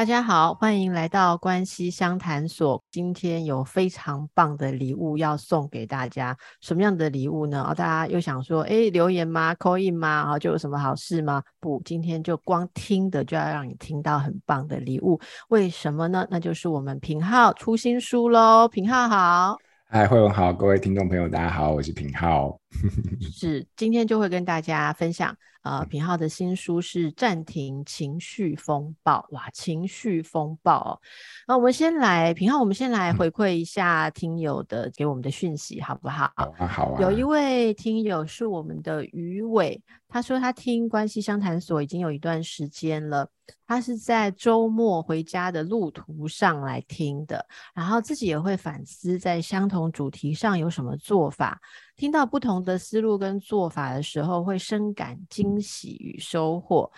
大家好，欢迎来到关系相谈所。今天有非常棒的礼物要送给大家。什么样的礼物呢？哦，大家又想说，诶，留言吗？call in 吗？哦，就有什么好事吗？不，今天就光听的就要让你听到很棒的礼物。为什么呢？那就是我们品皓出新书喽。品皓好。嗨，惠文好，各位听众朋友，大家好，我是品皓。是，今天就会跟大家分享，呃，品浩的新书是《暂停情绪风暴》。哇，情绪风暴哦。那我们先来，品浩，我们先来回馈一下听友的给我们的讯息，好不好？好啊，好啊。有一位听友是我们的余伟，他说他听关系相谈所已经有一段时间了。他是在周末回家的路途上来听的，然后自己也会反思在相同主题上有什么做法。听到不同的思路跟做法的时候，会深感惊喜与收获。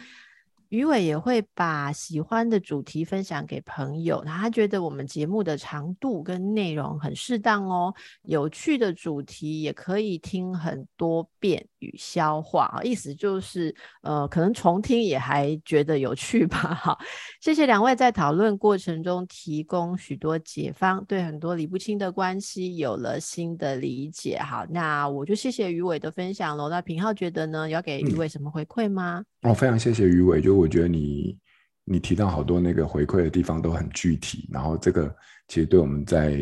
余伟也会把喜欢的主题分享给朋友，他觉得我们节目的长度跟内容很适当哦，有趣的主题也可以听很多遍与消化，意思就是呃，可能重听也还觉得有趣吧。好，谢谢两位在讨论过程中提供许多解方，对很多理不清的关系有了新的理解。好，那我就谢谢于伟的分享喽。那平浩觉得呢，要给于伟什么回馈吗？嗯哦，非常谢谢于伟，就我觉得你你提到好多那个回馈的地方都很具体，然后这个其实对我们在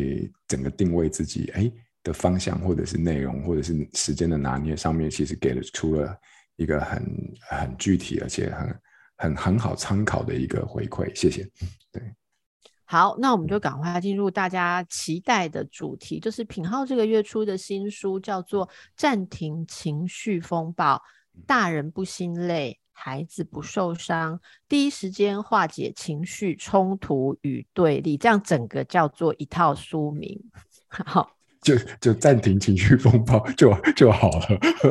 整个定位自己哎的方向，或者是内容，或者是时间的拿捏上面，其实给了出了一个很很具体而且很很很好参考的一个回馈，谢谢。对，好，那我们就赶快进入大家期待的主题，就是品浩这个月初的新书叫做《暂停情绪风暴》，大人不心累。孩子不受伤，第一时间化解情绪冲突与对立，这样整个叫做一套书名。好。就就暂停情绪风暴就就好了。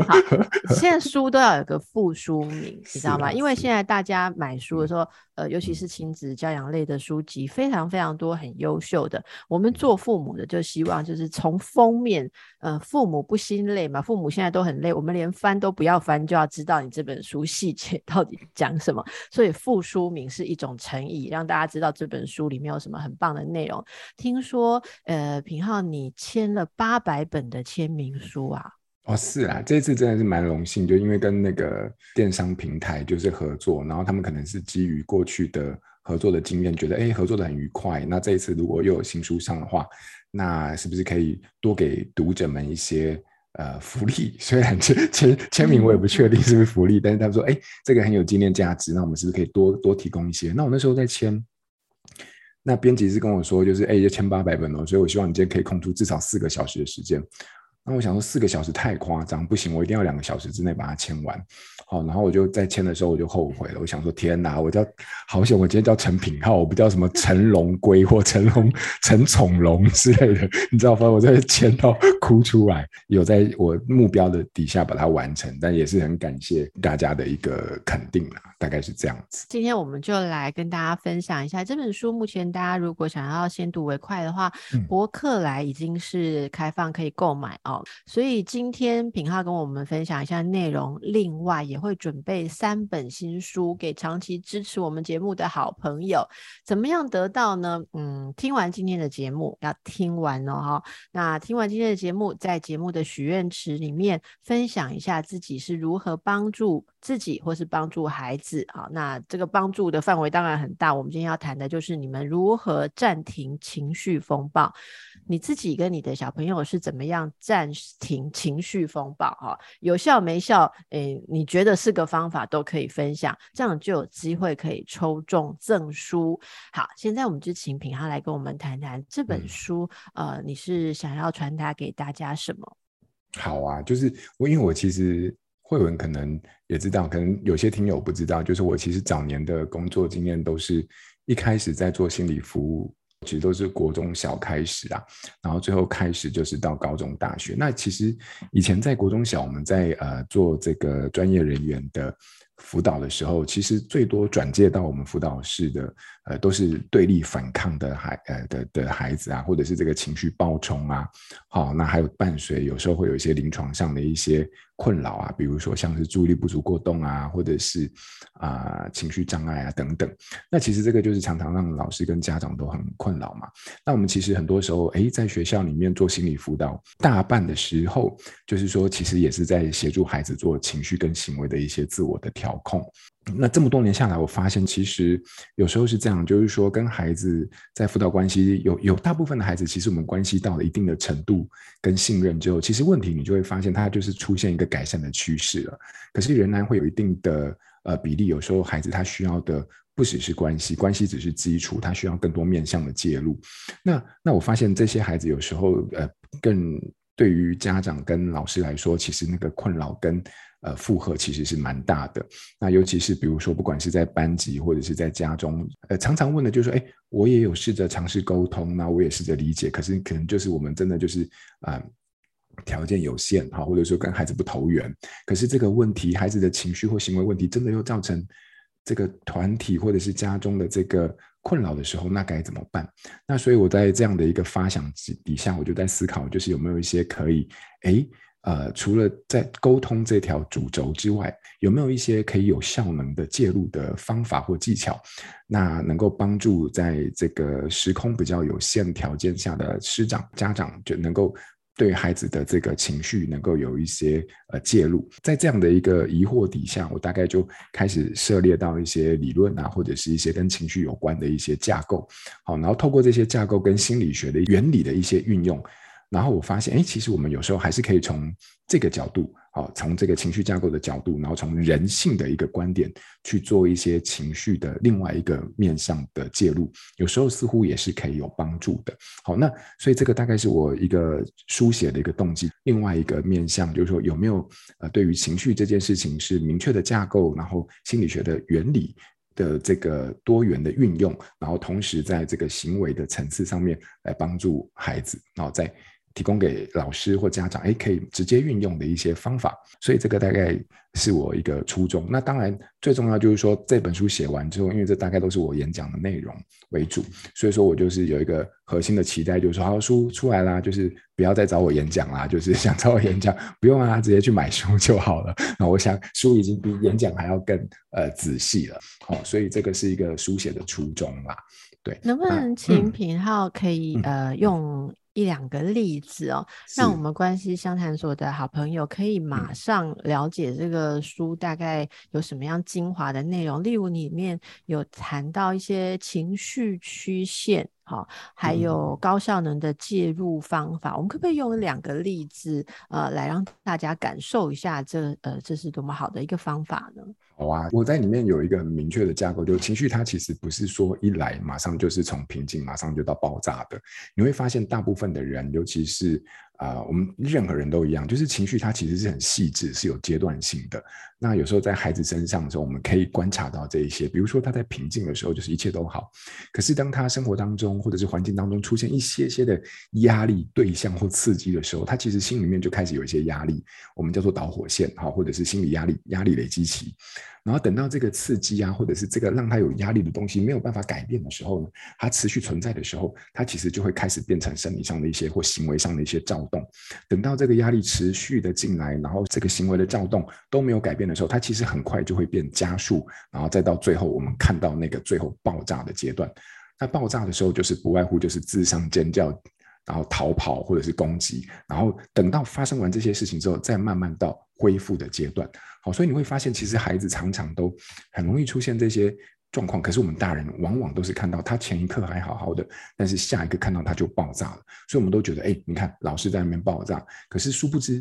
好，现在书都要有个副书名，你知道吗？因为现在大家买书的时候，呃，尤其是亲子教养类的书籍，非常非常多，很优秀的。我们做父母的就希望就是从封面，呃，父母不心累嘛。父母现在都很累，我们连翻都不要翻，就要知道你这本书细节到底讲什么。所以副书名是一种诚意，让大家知道这本书里面有什么很棒的内容。听说，呃，品浩你签了。八百本的签名书啊！哦，是啊，这次真的是蛮荣幸，就因为跟那个电商平台就是合作，然后他们可能是基于过去的合作的经验，觉得哎合作的很愉快。那这一次如果又有新书上的话，那是不是可以多给读者们一些呃福利？虽然签签签名我也不确定是不是福利，但是他们说哎这个很有纪念价值，那我们是不是可以多多提供一些？那我那时候在签。那编辑是跟我说，就是哎，就签八百本哦，所以我希望你今天可以空出至少四个小时的时间。那我想说四个小时太夸张，不行，我一定要两个小时之内把它签完。好，然后我就在签的时候我就后悔了，我想说天哪，我叫好险，我今天叫陈品浩，我不叫什么陈龙龟或陈龙陈宠龙之类的，你知道吗？我在签到哭出来，有在我目标的底下把它完成，但也是很感谢大家的一个肯定啦，大概是这样子。今天我们就来跟大家分享一下这本书。目前大家如果想要先睹为快的话，嗯、博客来已经是开放可以购买哦，所以今天品浩跟我们分享一下内容，另外也。会准备三本新书给长期支持我们节目的好朋友，怎么样得到呢？嗯，听完今天的节目要听完哦哈。那听完今天的节目，在节目的许愿池里面分享一下自己是如何帮助自己或是帮助孩子啊。那这个帮助的范围当然很大，我们今天要谈的就是你们如何暂停情绪风暴。你自己跟你的小朋友是怎么样暂停情绪风暴？哈，有效没效？诶，你觉得是个方法都可以分享，这样就有机会可以抽中赠书。好，现在我们就请品哈来跟我们谈谈这本书。嗯、呃，你是想要传达给大家什么？好啊，就是我，因为我其实慧文可能也知道，可能有些听友不知道，就是我其实早年的工作经验都是一开始在做心理服务。其实都是国中小开始啊，然后最后开始就是到高中大学。那其实以前在国中小，我们在呃做这个专业人员的辅导的时候，其实最多转介到我们辅导室的，呃，都是对立反抗的孩，呃的的孩子啊，或者是这个情绪暴冲啊，好，那还有伴随有时候会有一些临床上的一些困扰啊，比如说像是注意力不足过动啊，或者是啊、情绪障碍啊等等。那其实这个就是常常让老师跟家长都很困扰嘛。那我们其实很多时候，诶，在学校里面做心理辅导，大半的时候，就是说其实也是在协助孩子做情绪跟行为的一些自我的调控。那这么多年下来，我发现其实有时候是这样，就是说跟孩子在辅导关系有有大部分的孩子，其实我们关系到了一定的程度跟信任之后，其实问题你就会发现它就是出现一个改善的趋势了。可是仍然会有一定的呃比例，有时候孩子他需要的不只是关系，关系只是基础，他需要更多面向的介入。那那我发现这些孩子有时候呃更对于家长跟老师来说，其实那个困扰跟。呃，负荷其实是蛮大的。那尤其是比如说，不管是在班级或者是在家中，呃，常常问的就是说，哎，我也有试着尝试沟通，那我也试着理解，可是可能就是我们真的就是啊、条件有限哈，或者说跟孩子不投缘。可是这个问题，孩子的情绪或行为问题，真的又造成这个团体或者是家中的这个困扰的时候，那该怎么办？那所以我在这样的一个发想底下，我就在思考，就是有没有一些可以，哎。呃，除了在沟通这条主轴之外，有没有一些可以有效能的介入的方法或技巧，那能够帮助在这个时空比较有限条件下的师长、家长，就能够对孩子的这个情绪能够有一些呃介入。在这样的一个疑惑底下，我大概就开始涉猎到一些理论啊，或者是一些跟情绪有关的一些架构。好，然后透过这些架构跟心理学的原理的一些运用。然后我发现，哎，其实我们有时候还是可以从这个角度，啊，从这个情绪架构的角度，然后从人性的一个观点去做一些情绪的另外一个面向的介入，有时候似乎也是可以有帮助的。好，那所以这个大概是我一个书写的一个动机。另外一个面向就是说，有没有呃，对于情绪这件事情是明确的架构，然后心理学的原理的这个多元的运用，然后同时在这个行为的层次上面来帮助孩子，然后在。提供给老师或家长，哎，可以直接运用的一些方法，所以这个大概是我一个初衷。那当然最重要就是说，这本书写完之后，因为这大概都是我演讲的内容为主，所以说我就是有一个核心的期待，就是说，好，书出来啦，就是不要再找我演讲啦，就是 想找我演讲，不用啊，直接去买书就好了。那我想书已经比演讲还要更呃仔细了，好，所以这个是一个书写的初衷啦。对，能不能请品浩可以、嗯、呃用？一两个例子哦，让我们关系相谈所的好朋友可以马上了解这个书大概有什么样精华的内容。例如里面有谈到一些情绪曲线，好，还有高效能的介入方法。我们可不可以用两个例子，呃，来让大家感受一下这呃这是多么好的一个方法呢？好啊，我在里面有一个很明确的架构，就是情绪它其实不是说一来马上就是从平静马上就到爆炸的。你会发现大部分的人，尤其是。啊、我们任何人都一样，就是情绪它其实是很细致，是有阶段性的。那有时候在孩子身上的时候，我们可以观察到这一些，比如说他在平静的时候，就是一切都好。可是当他生活当中或者是环境当中出现一些些的压力对象或刺激的时候，他其实心里面就开始有一些压力，我们叫做导火线哈，或者是心理压力压力累积期。然后等到这个刺激啊，或者是这个让他有压力的东西没有办法改变的时候呢，它持续存在的时候，它其实就会开始变成生理上的一些或行为上的一些躁动。等到这个压力持续的进来，然后这个行为的躁动都没有改变的时候，它其实很快就会变加速，然后再到最后我们看到那个最后爆炸的阶段。那爆炸的时候就是不外乎就是自伤、尖叫，然后逃跑或者是攻击，然后等到发生完这些事情之后，再慢慢到恢复的阶段。好，所以你会发现，其实孩子常常都很容易出现这些状况，可是我们大人往往都是看到他前一刻还好好的，但是下一刻看到他就爆炸了，所以我们都觉得，哎，你看老师在那边爆炸，可是殊不知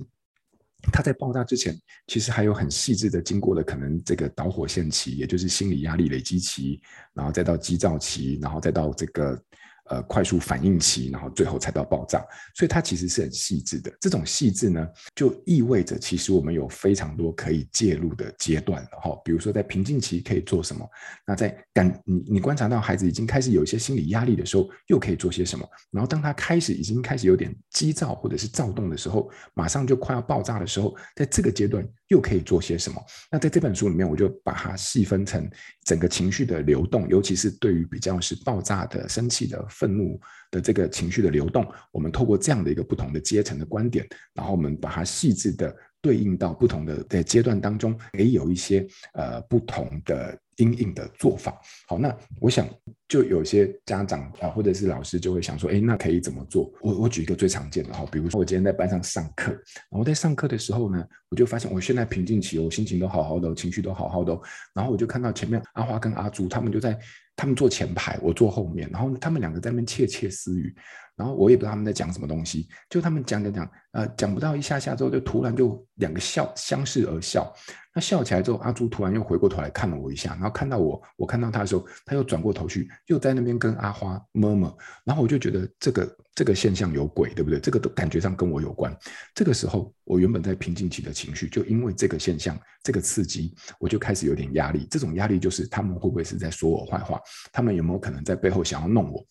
他在爆炸之前，其实还有很细致的经过了可能这个导火线期，也就是心理压力累积期，然后再到急躁期，然后再到这个。呃，快速反应期，然后最后才到爆炸，所以它其实是很细致的。这种细致呢，就意味着其实我们有非常多可以介入的阶段了哈。比如说在平静期可以做什么？那在感你你观察到孩子已经开始有一些心理压力的时候，又可以做些什么？然后当他开始已经开始有点急躁或者是躁动的时候，马上就快要爆炸的时候，在这个阶段又可以做些什么？那在这本书里面，我就把它细分成整个情绪的流动，尤其是对于比较是爆炸的、生气的、愤怒的这个情绪的流动，我们透过这样的一个不同的阶层的观点，然后我们把它细致的对应到不同的在阶段当中，也有一些呃不同的。因应的做法，好，那我想就有些家长啊，或者是老师就会想说，哎，那可以怎么做？我我举一个最常见的哈，比如说我今天在班上上课，然后在上课的时候呢，我就发现我现在平静期，我心情都好好的，情绪都好好的，然后我就看到前面阿花跟阿朱他们就在，他们坐前排，我坐后面，然后他们两个在那边窃窃私语，然后我也不知道他们在讲什么东西，就他们讲讲讲，呃，讲不到一下下之后，就突然就两个笑，相视而笑。那笑起来之后，阿朱突然又回过头来看了我一下，然后看到我，我看到他的时候，他又转过头去，又在那边跟阿花摸摸，然后我就觉得这个这个现象有鬼，对不对？这个都感觉上跟我有关。这个时候，我原本在平静期的情绪，就因为这个现象，这个刺激，我就开始有点压力。这种压力就是他们会不会是在说我坏话？他们有没有可能在背后想要弄我？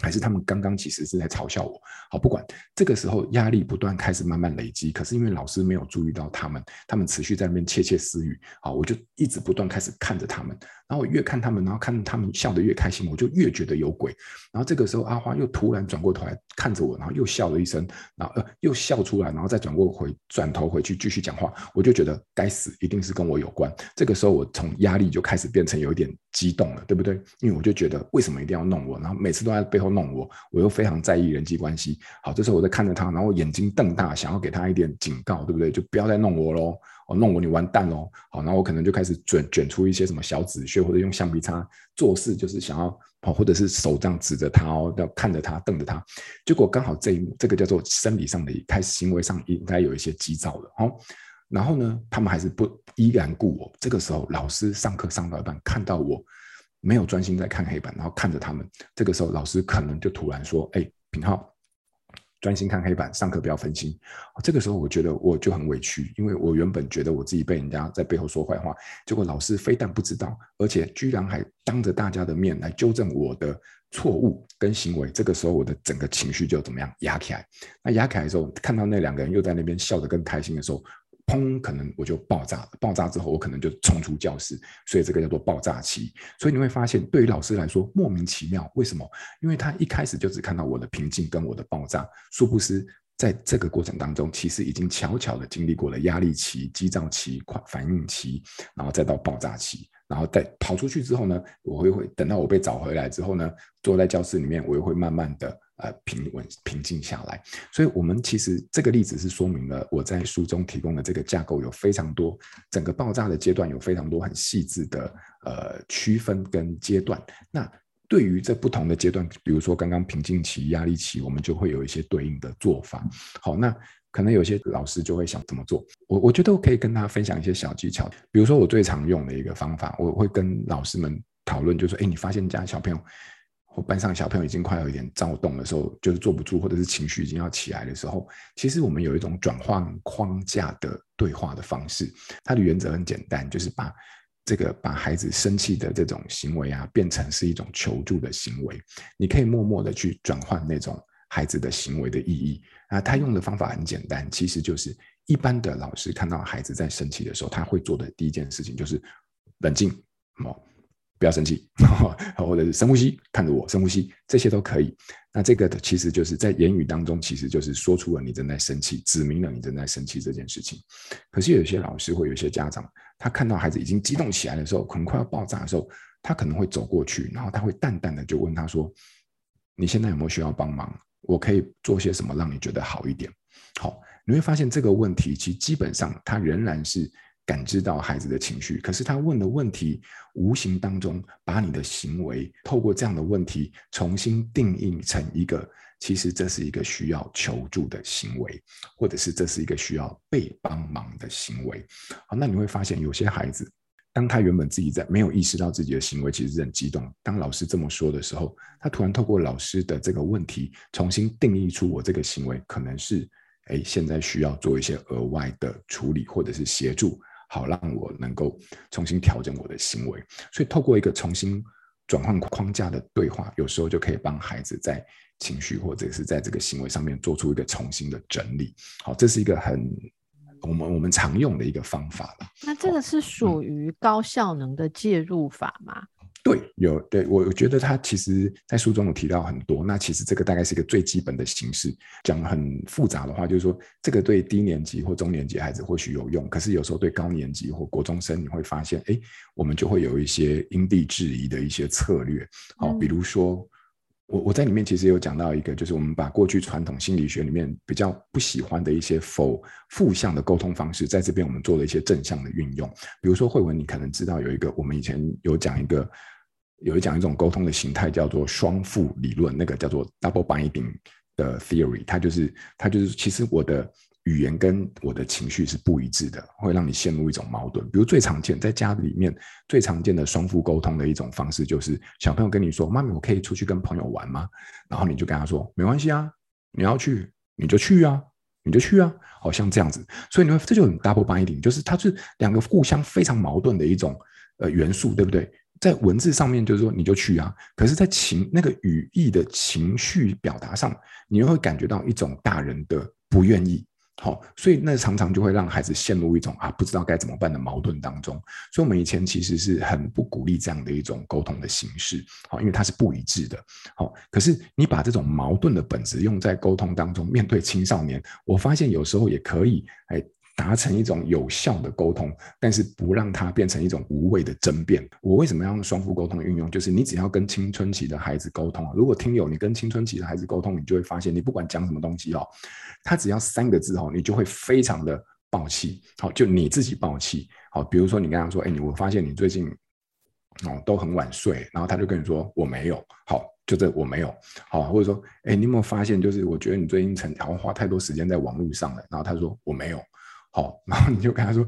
还是他们刚刚其实是在嘲笑我，好，不管这个时候压力不断开始慢慢累积，可是因为老师没有注意到他们，他们持续在那边窃窃私语，好，我就一直不断开始看着他们，然后我越看他们，然后看他们笑得越开心，我就越觉得有鬼。然后这个时候阿花又突然转过头来看着我，然后又笑了一声，然后呃又笑出来，然后再转过回转头回去继续讲话，我就觉得该死，一定是跟我有关。这个时候我从压力就开始变成有一点激动了，对不对？因为我就觉得为什么一定要弄我，然后每次都在背后。弄我，我又非常在意人际关系。好，这时候我在看着他，然后眼睛瞪大，想要给他一点警告，对不对？就不要再弄我喽！哦，弄我你完蛋喽！好，然后我可能就开始卷卷出一些什么小纸屑，或者用橡皮擦做事，就是想要哦，或者是手这样指着他哦，要看着他，瞪着他。结果刚好这一幕，这个叫做生理上的，开始行为上应该有一些急躁了。好，然后呢，他们还是不依然顾我。这个时候，老师上课上到一半，看到我。没有专心在看黑板，然后看着他们。这个时候，老师可能就突然说：“哎，品浩，专心看黑板，上课不要分心。”这个时候，我觉得我就很委屈，因为我原本觉得我自己被人家在背后说坏话，结果老师非但不知道，而且居然还当着大家的面来纠正我的错误跟行为。这个时候，我的整个情绪就怎么样压起来？那压起来的时候，看到那两个人又在那边笑得更开心的时候。砰！可能我就爆炸了。爆炸之后，我可能就冲出教室。所以这个叫做爆炸期。所以你会发现，对于老师来说莫名其妙。为什么？因为他一开始就只看到我的平静跟我的爆炸，殊不知在这个过程当中，其实已经悄悄的经历过了压力期、激躁期、快反应期，然后再到爆炸期。然后再跑出去之后呢，我会会等到我被找回来之后呢，坐在教室里面，我又会慢慢的。呃，平稳平静下来，所以，我们其实这个例子是说明了我在书中提供的这个架构有非常多，整个爆炸的阶段有非常多很细致的呃区分跟阶段。那对于这不同的阶段，比如说刚刚平静期、压力期，我们就会有一些对应的做法。好，那可能有些老师就会想怎么做？我我觉得我可以跟大家分享一些小技巧，比如说我最常用的一个方法，我会跟老师们讨论，就是说，哎，你发现家小朋友或。班上小朋友已经快要有点躁动的时候，就是坐不住，或者是情绪已经要起来的时候，其实我们有一种转换框架的对话的方式。它的原则很简单，就是把这个把孩子生气的这种行为啊，变成是一种求助的行为。你可以默默的去转换那种孩子的行为的意义啊。他用的方法很简单，其实就是一般的老师看到孩子在生气的时候，他会做的第一件事情就是冷静，哦不要生气，或者是深呼吸，看着我深呼吸，这些都可以。那这个其实就是在言语当中，其实就是说出了你正在生气，指明了你正在生气这件事情。可是有些老师或有些家长，他看到孩子已经激动起来的时候，可能快要爆炸的时候，他可能会走过去，然后他会淡淡的就问他说：“你现在有没有需要帮忙？我可以做些什么让你觉得好一点？”好，你会发现这个问题其实基本上他仍然是。感知到孩子的情绪，可是他问的问题，无形当中把你的行为透过这样的问题重新定义成一个，其实这是一个需要求助的行为，或者是这是一个需要被帮忙的行为。好，那你会发现有些孩子，当他原本自己在没有意识到自己的行为其实是很激动，当老师这么说的时候，他突然透过老师的这个问题，重新定义出我这个行为可能是，哎，现在需要做一些额外的处理或者是协助。好，让我能够重新调整我的行为，所以透过一个重新转换框架的对话，有时候就可以帮孩子在情绪或者是在这个行为上面做出一个重新的整理。好，这是一个很我们我们常用的一个方法了。那这个是属于高效能的介入法吗？对，有对我我觉得他其实在书中有提到很多。那其实这个大概是一个最基本的形式。讲很复杂的话，就是说这个对低年级或中年级孩子或许有用，可是有时候对高年级或国中生，你会发现，哎，我们就会有一些因地制宜的一些策略。好，比如说我我在里面其实有讲到一个，就是我们把过去传统心理学里面比较不喜欢的一些否负向的沟通方式，在这边我们做了一些正向的运用。比如说慧文，你可能知道有一个，我们以前有讲一个。有一讲一种沟通的形态叫做双负理论，那个叫做 double binding 的 theory，它就是它就是其实我的语言跟我的情绪是不一致的，会让你陷入一种矛盾。比如最常见在家里面最常见的双负沟通的一种方式，就是小朋友跟你说：“妈咪，我可以出去跟朋友玩吗？”然后你就跟他说：“没关系啊，你要去你就去啊，你就去啊。”好像这样子，所以你会这就很 double binding，就是它是两个互相非常矛盾的一种呃元素，对不对？在文字上面就是说你就去啊，可是，在情那个语义的情绪表达上，你又会感觉到一种大人的不愿意，好，所以那常常就会让孩子陷入一种啊不知道该怎么办的矛盾当中。所以我们以前其实是很不鼓励这样的一种沟通的形式，好，因为它是不一致的，好。可是你把这种矛盾的本质用在沟通当中，面对青少年，我发现有时候也可以，哎。达成一种有效的沟通，但是不让它变成一种无谓的争辩。我为什么要用双负沟通的运用？就是你只要跟青春期的孩子沟通啊，如果听友你跟青春期的孩子沟通，你就会发现，你不管讲什么东西哦，他只要三个字哦，你就会非常的爆气。好，就你自己爆气。好，比如说你跟他说，哎，你我发现你最近哦都很晚睡，然后他就跟你说我没有。好，就这我没有。好，或者说，哎，你有没有发现，就是我觉得你最近成好像花太多时间在网络上了。然后他说我没有。好，然后你就跟他说，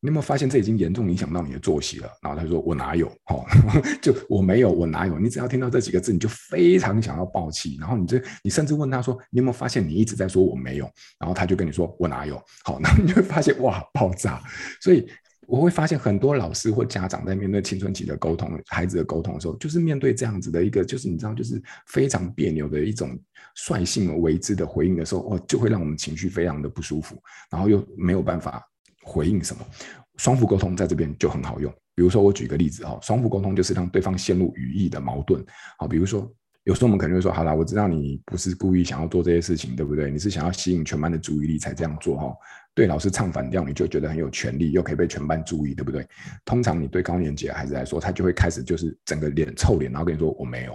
你有没有发现这已经严重影响到你的作息了？然后他说我哪有？好，就我没有，我哪有？你只要听到这几个字，你就非常想要爆气。然后你这，你甚至问他说，你有没有发现你一直在说我没有？然后他就跟你说我哪有？好，然后你就会发现哇，爆炸。所以。我会发现很多老师或家长在面对青春期的沟通、孩子的沟通的时候，就是面对这样子的一个，就是你知道，就是非常别扭的一种率性为之的回应的时候，哦，就会让我们情绪非常的不舒服，然后又没有办法回应什么。双负沟通在这边就很好用。比如说，我举个例子哈，双负沟通就是让对方陷入语义的矛盾。好，比如说。有时候我们可能会说，好啦，我知道你不是故意想要做这些事情，对不对？你是想要吸引全班的注意力才这样做哈。对老师唱反调，你就觉得很有权利，又可以被全班注意，对不对？通常你对高年级的孩子来说，他就会开始就是整个脸臭脸，然后跟你说我没有，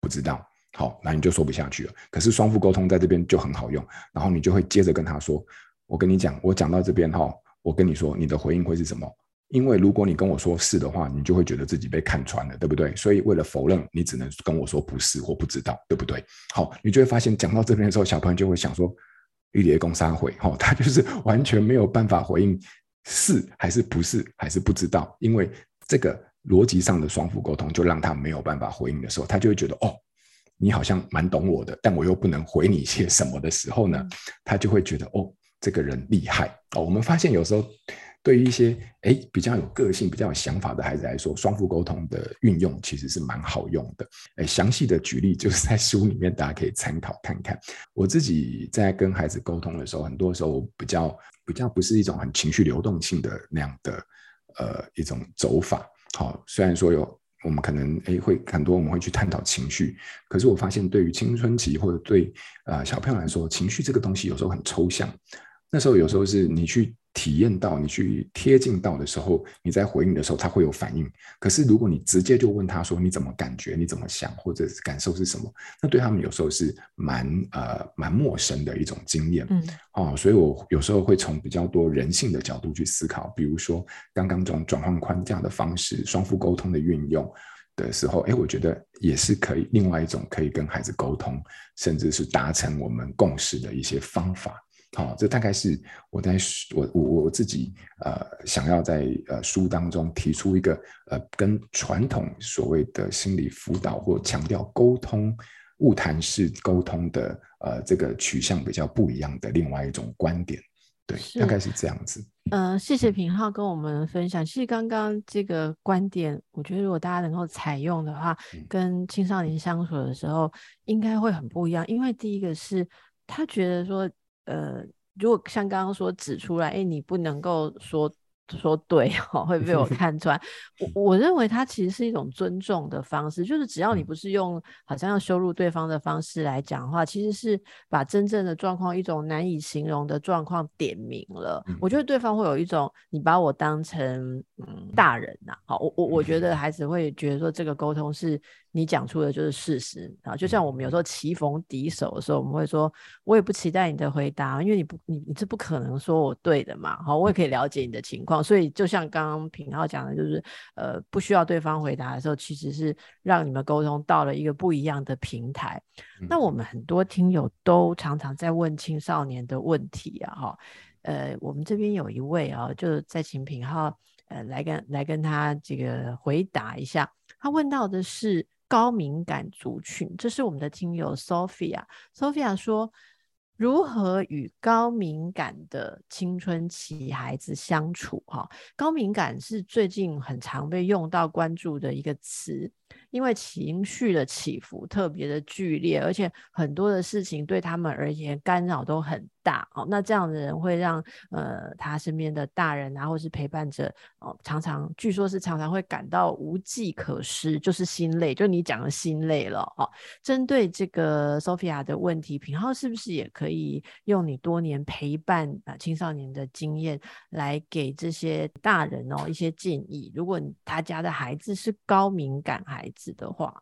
不知道。好，那你就说不下去了。可是双父沟通在这边就很好用，然后你就会接着跟他说，我跟你讲，我讲到这边哈，我跟你说，你的回应会是什么？因为如果你跟我说是的话，你就会觉得自己被看穿了，对不对？所以为了否认，你只能跟我说不是或不知道，对不对？好，你就会发现讲到这边的时候，小朋友就会想说：“玉蝶公三回。”好，他就是完全没有办法回应是还是不是还是不知道，因为这个逻辑上的双负沟通就让他没有办法回应的时候，他就会觉得哦，你好像蛮懂我的，但我又不能回你些什么的时候呢，他就会觉得哦，这个人厉害哦。我们发现有时候。对于一些诶比较有个性、比较有想法的孩子来说，双负沟通的运用其实是蛮好用的。诶，详细的举例就是 在书里面，大家可以参考看看。我自己在跟孩子沟通的时候，很多时候比较比较不是一种很情绪流动性的那样的呃一种走法。好，虽然说有我们可能诶会很多我们会去探讨情绪，可是我发现对于青春期或者对呃小朋友来说，情绪这个东西有时候很抽象。那时候有时候是你去。体验到你去贴近到的时候，你在回应的时候，他会有反应。可是如果你直接就问他说，你怎么感觉，你怎么想，或者是感受是什么，那对他们有时候是蛮呃蛮陌生的一种经验。嗯，哦，所以我有时候会从比较多人性的角度去思考，比如说刚刚这种转换框架的方式，双负沟通的运用的时候，哎，我觉得也是可以，另外一种可以跟孩子沟通，甚至是达成我们共识的一些方法。好，这大概是我在我我我自己呃想要在呃书当中提出一个呃跟传统所谓的心理辅导或强调沟通物谈式沟通的呃这个取向比较不一样的另外一种观点，对，大概是这样子。呃，谢谢品浩跟我们分享。其实刚刚这个观点，我觉得如果大家能够采用的话，跟青少年相处的时候应该会很不一样，因为第一个是他觉得说。呃，如果像刚刚说指出来，哎，你不能够说。说对 哦，会被我 看穿。我我认为它其实是一种尊重的方式，就是只要你不是用好像要羞辱对方的方式来讲的话，其实是把真正的状况，一种难以形容的状况点明了。我觉得对方会有一种你把我当成嗯大人呐，好，我我我觉得孩子会觉得说这个沟通是。你讲出的就是事实啊，就像我们有时候棋逢敌手的时候，我们会说，我也不期待你的回答，因为你不，你你是不可能说我对的嘛。好，我也可以了解你的情况，所以就像刚刚品浩讲的，就是呃，不需要对方回答的时候，其实是让你们沟通到了一个不一样的平台。那我们很多听友都常常在问青少年的问题啊，哈，呃，我们这边有一位啊，就在请品浩呃来跟来跟他这个回答一下，他问到的是。高敏感族群，这是我们的听友 Sophia。Sophia 说，如何与高敏感的青春期孩子相处？哈，高敏感是最近很常被用到、关注的一个词。因为情绪的起伏特别的剧烈，而且很多的事情对他们而言干扰都很大哦。那这样的人会让呃他身边的大人啊，或是陪伴者哦，常常据说是常常会感到无计可施，就是心累，就你讲的心累了哦。针对这个 Sophia 的问题，品浩是不是也可以用你多年陪伴啊青少年的经验来给这些大人哦一些建议？如果他家的孩子是高敏感孩子，子的话，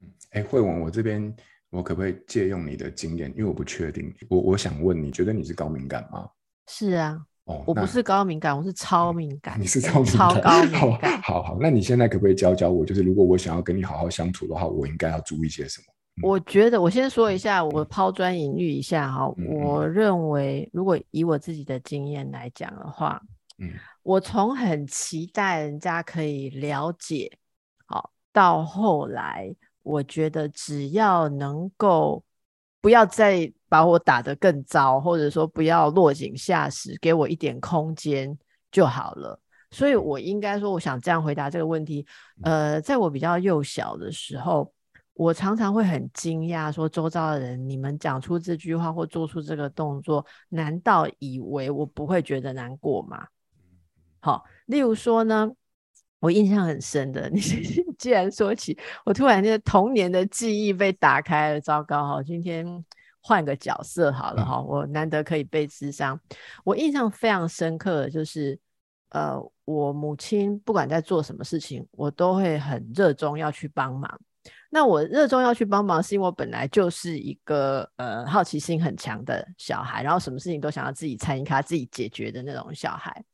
嗯，哎，慧文，我这边我可不可以借用你的经验？因为我不确定，我我想问，你觉得你是高敏感吗？是啊，哦，我不是高敏感，我是超敏感。你是超敏感，超高敏感。好，好，好，那你现在可不可以教教我？就是如果我想要跟你好好相处的话，我应该要注意些什么？嗯、我觉得，我先说一下，我抛砖引玉一下哈。嗯、我认为，如果以我自己的经验来讲的话，嗯，我从很期待人家可以了解。到后来，我觉得只要能够不要再把我打得更糟，或者说不要落井下石，给我一点空间就好了。所以我应该说，我想这样回答这个问题。呃，在我比较幼小的时候，我常常会很惊讶，说周遭的人，你们讲出这句话或做出这个动作，难道以为我不会觉得难过吗？好，例如说呢。我印象很深的，你既然说起，我突然间童年的记忆被打开了，糟糕哈！今天换个角色好了哈，我难得可以被智商。我印象非常深刻的就是，呃，我母亲不管在做什么事情，我都会很热衷要去帮忙。那我热衷要去帮忙，是因为我本来就是一个呃好奇心很强的小孩，然后什么事情都想要自己参与、他自己解决的那种小孩。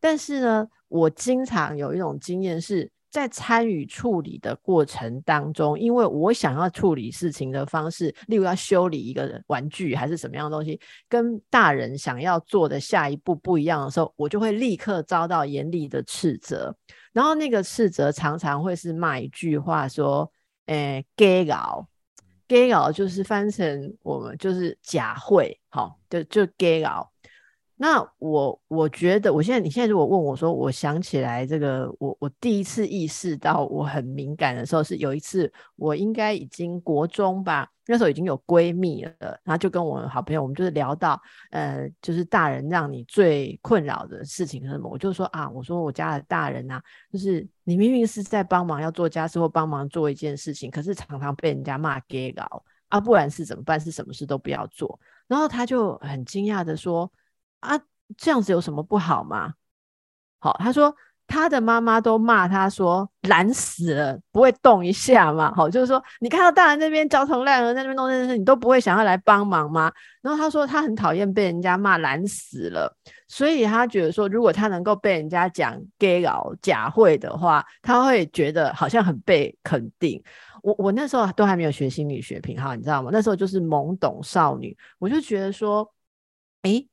但是呢，我经常有一种经验是在参与处理的过程当中，因为我想要处理事情的方式，例如要修理一个玩具还是什么样的东西，跟大人想要做的下一步不一样的时候，我就会立刻遭到严厉的斥责。然后那个斥责常常会是骂一句话说：“诶，假搞，假搞就是翻成我们就是假会，好，就就假搞。”那我我觉得，我现在你现在如果问我说，我想起来这个，我我第一次意识到我很敏感的时候，是有一次我应该已经国中吧，那时候已经有闺蜜了，然后就跟我好朋友，我们就是聊到，呃，就是大人让你最困扰的事情是什么？我就说啊，我说我家的大人啊，就是你明明是在帮忙要做家事或帮忙做一件事情，可是常常被人家骂给搞啊，不然是怎么办？是什么事都不要做。然后他就很惊讶的说。啊，这样子有什么不好吗？好，他说他的妈妈都骂他说懒死了，不会动一下嘛。好，就是说你看到大人那边焦头烂额在那边弄这件事，你都不会想要来帮忙吗？然后他说他很讨厌被人家骂懒死了，所以他觉得说如果他能够被人家讲 gay 佬假会的话，他会觉得好像很被肯定。我我那时候都还没有学心理学，品皓你知道吗？那时候就是懵懂少女，我就觉得说，诶。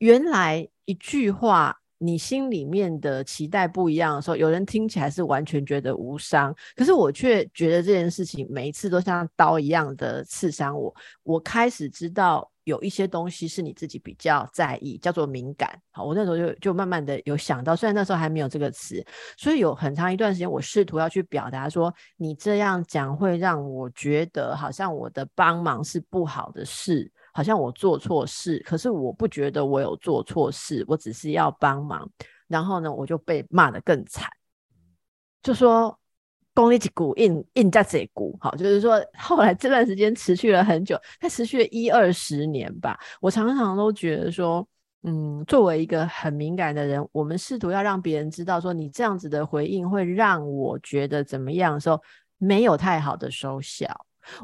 原来一句话，你心里面的期待不一样的时候，有人听起来是完全觉得无伤，可是我却觉得这件事情每一次都像刀一样的刺伤我。我开始知道有一些东西是你自己比较在意，叫做敏感。好，我那时候就就慢慢的有想到，虽然那时候还没有这个词，所以有很长一段时间，我试图要去表达说，你这样讲会让我觉得好像我的帮忙是不好的事。好像我做错事，可是我不觉得我有做错事，我只是要帮忙。然后呢，我就被骂得更惨，就说功力几股硬硬在这股，好，就是说后来这段时间持续了很久，它持续了一二十年吧。我常常都觉得说，嗯，作为一个很敏感的人，我们试图要让别人知道说，你这样子的回应会让我觉得怎么样的时候，没有太好的收效。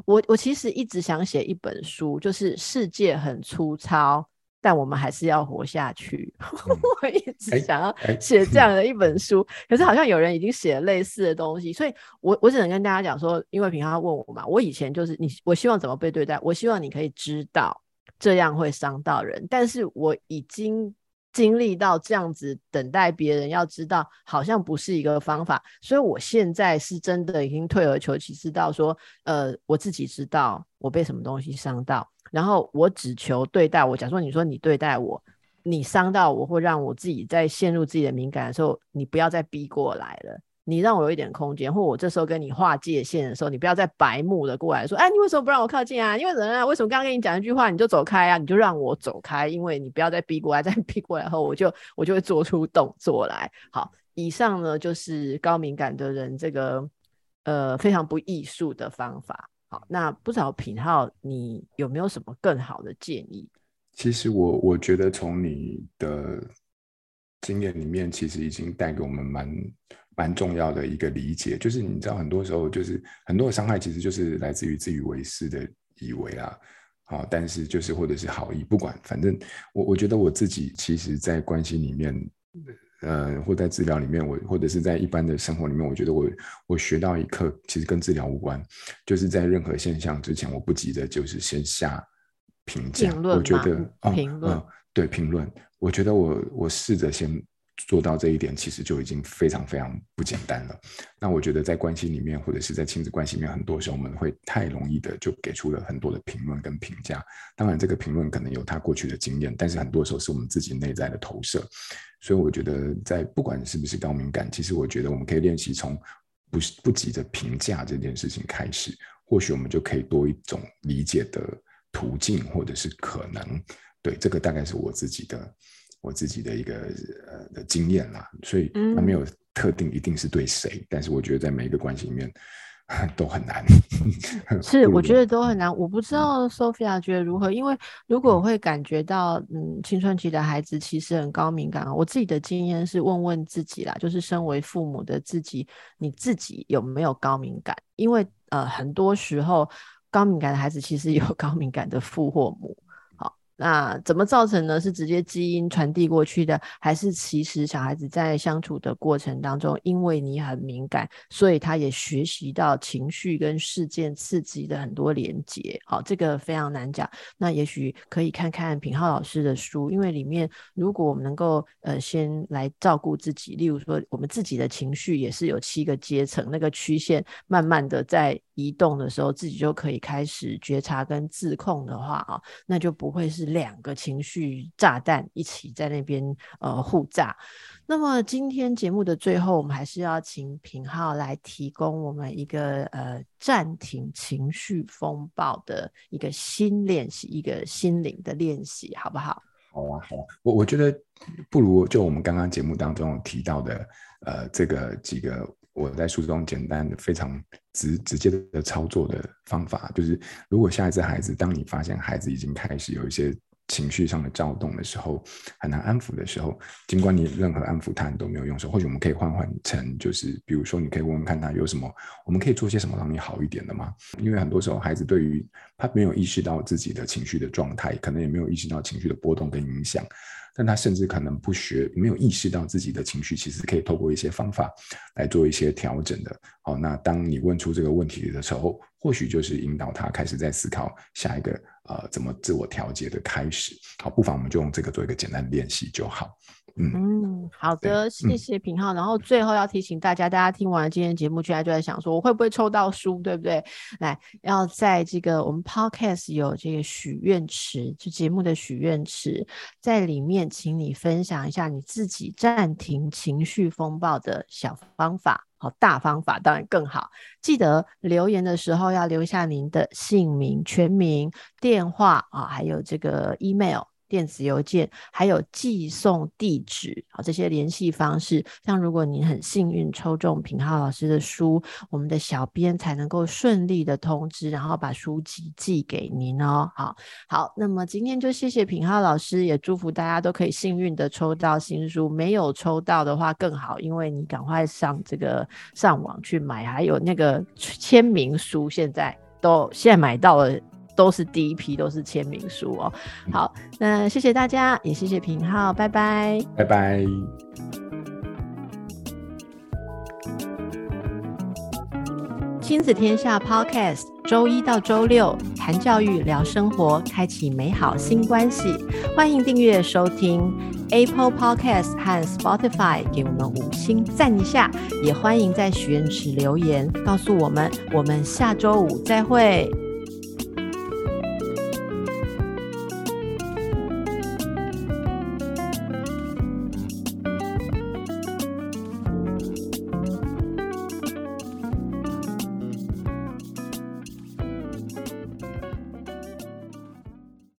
我我其实一直想写一本书，就是世界很粗糙。但我们还是要活下去。嗯、我一直想要写这样的一本书，可是好像有人已经写了类似的东西，所以我我只能跟大家讲说，因为平常问我嘛，我以前就是你，我希望怎么被对待，我希望你可以知道这样会伤到人，但是我已经经历到这样子等待别人要知道，好像不是一个方法，所以我现在是真的已经退而求其次到说，呃，我自己知道我被什么东西伤到。然后我只求对待我。假如说你说你对待我，你伤到我，或让我自己在陷入自己的敏感的时候，你不要再逼过来了。你让我有一点空间，或我这时候跟你划界限的时候，你不要再白目的过来说，哎，你为什么不让我靠近啊？因为人啊，为什么刚刚跟你讲一句话你就走开啊？你就让我走开，因为你不要再逼过来，再 逼过来后，我就我就会做出动作来。好，以上呢就是高敏感的人这个呃非常不艺术的方法。好，那不知道品号，你有没有什么更好的建议？其实我我觉得从你的经验里面，其实已经带给我们蛮蛮重要的一个理解，就是你知道，很多时候就是很多的伤害，其实就是来自于自以为是的以为啊，好，但是就是或者是好意，不管，反正我我觉得我自己其实，在关系里面。呃，或在治疗里面，我或者是在一般的生活里面，我觉得我我学到一课，其实跟治疗无关，就是在任何现象之前，我不急着就是先下评价，我觉得评论，嗯，对，评论，我觉得我我试着先。做到这一点，其实就已经非常非常不简单了。那我觉得在关系里面，或者是在亲子关系里面，很多时候我们会太容易的就给出了很多的评论跟评价。当然，这个评论可能有他过去的经验，但是很多时候是我们自己内在的投射。所以，我觉得在不管是不是高敏感，其实我觉得我们可以练习从不不急着评价这件事情开始，或许我们就可以多一种理解的途径，或者是可能。对，这个大概是我自己的。我自己的一个呃的经验啦，所以他没有特定一定是对谁，嗯、但是我觉得在每一个关系里面 都很难。是，我觉得都很难。我不知道 Sophia 觉得如何，因为如果我会感觉到，嗯，青春期的孩子其实很高敏感啊。我自己的经验是问问自己啦，就是身为父母的自己，你自己有没有高敏感？因为呃，很多时候高敏感的孩子其实有高敏感的父或母。那怎么造成呢？是直接基因传递过去的，还是其实小孩子在相处的过程当中，因为你很敏感，所以他也学习到情绪跟事件刺激的很多连结。好，这个非常难讲。那也许可以看看品浩老师的书，因为里面如果我们能够呃先来照顾自己，例如说我们自己的情绪也是有七个阶层，那个曲线慢慢的在移动的时候，自己就可以开始觉察跟自控的话啊，那就不会是。两个情绪炸弹一起在那边呃互炸。那么今天节目的最后，我们还是要请品浩来提供我们一个呃暂停情绪风暴的一个新练习，一个心灵的练习，好不好？好啊，好啊。我我觉得不如就我们刚刚节目当中提到的呃这个几个。我在书中简单的、非常直直接的操作的方法，就是如果下一次孩子，当你发现孩子已经开始有一些情绪上的躁动的时候，很难安抚的时候，尽管你任何安抚他都没有用，说或许我们可以换换成，就是比如说，你可以问问看他有什么，我们可以做些什么让你好一点的吗？因为很多时候孩子对于他没有意识到自己的情绪的状态，可能也没有意识到情绪的波动跟影响。但他甚至可能不学，没有意识到自己的情绪其实可以透过一些方法来做一些调整的。好，那当你问出这个问题的时候，或许就是引导他开始在思考下一个呃怎么自我调节的开始。好，不妨我们就用这个做一个简单的练习就好。嗯，好的，谢谢平浩。嗯、然后最后要提醒大家，大家听完了今天节目，现在就在想说，我会不会抽到书，对不对？来，要在这个我们 Podcast 有这个许愿池，就节目的许愿池，在里面，请你分享一下你自己暂停情绪风暴的小方法。好，大方法当然更好。记得留言的时候要留下您的姓名、全名、电话啊，还有这个 email。电子邮件还有寄送地址啊，这些联系方式。像如果您很幸运抽中品浩老师的书，我们的小编才能够顺利的通知，然后把书籍寄给您哦。好，好，那么今天就谢谢品浩老师，也祝福大家都可以幸运的抽到新书。没有抽到的话更好，因为你赶快上这个上网去买，还有那个签名书，现在都现在买到了。都是第一批，都是签名书哦。好，那谢谢大家，也谢谢平浩，拜拜，拜拜。亲子天下 Podcast，周一到周六谈教育、聊生活，开启美好新关系。欢迎订阅收听 Apple Podcast 和 Spotify，给我们五星赞一下。也欢迎在许愿池留言，告诉我们。我们下周五再会。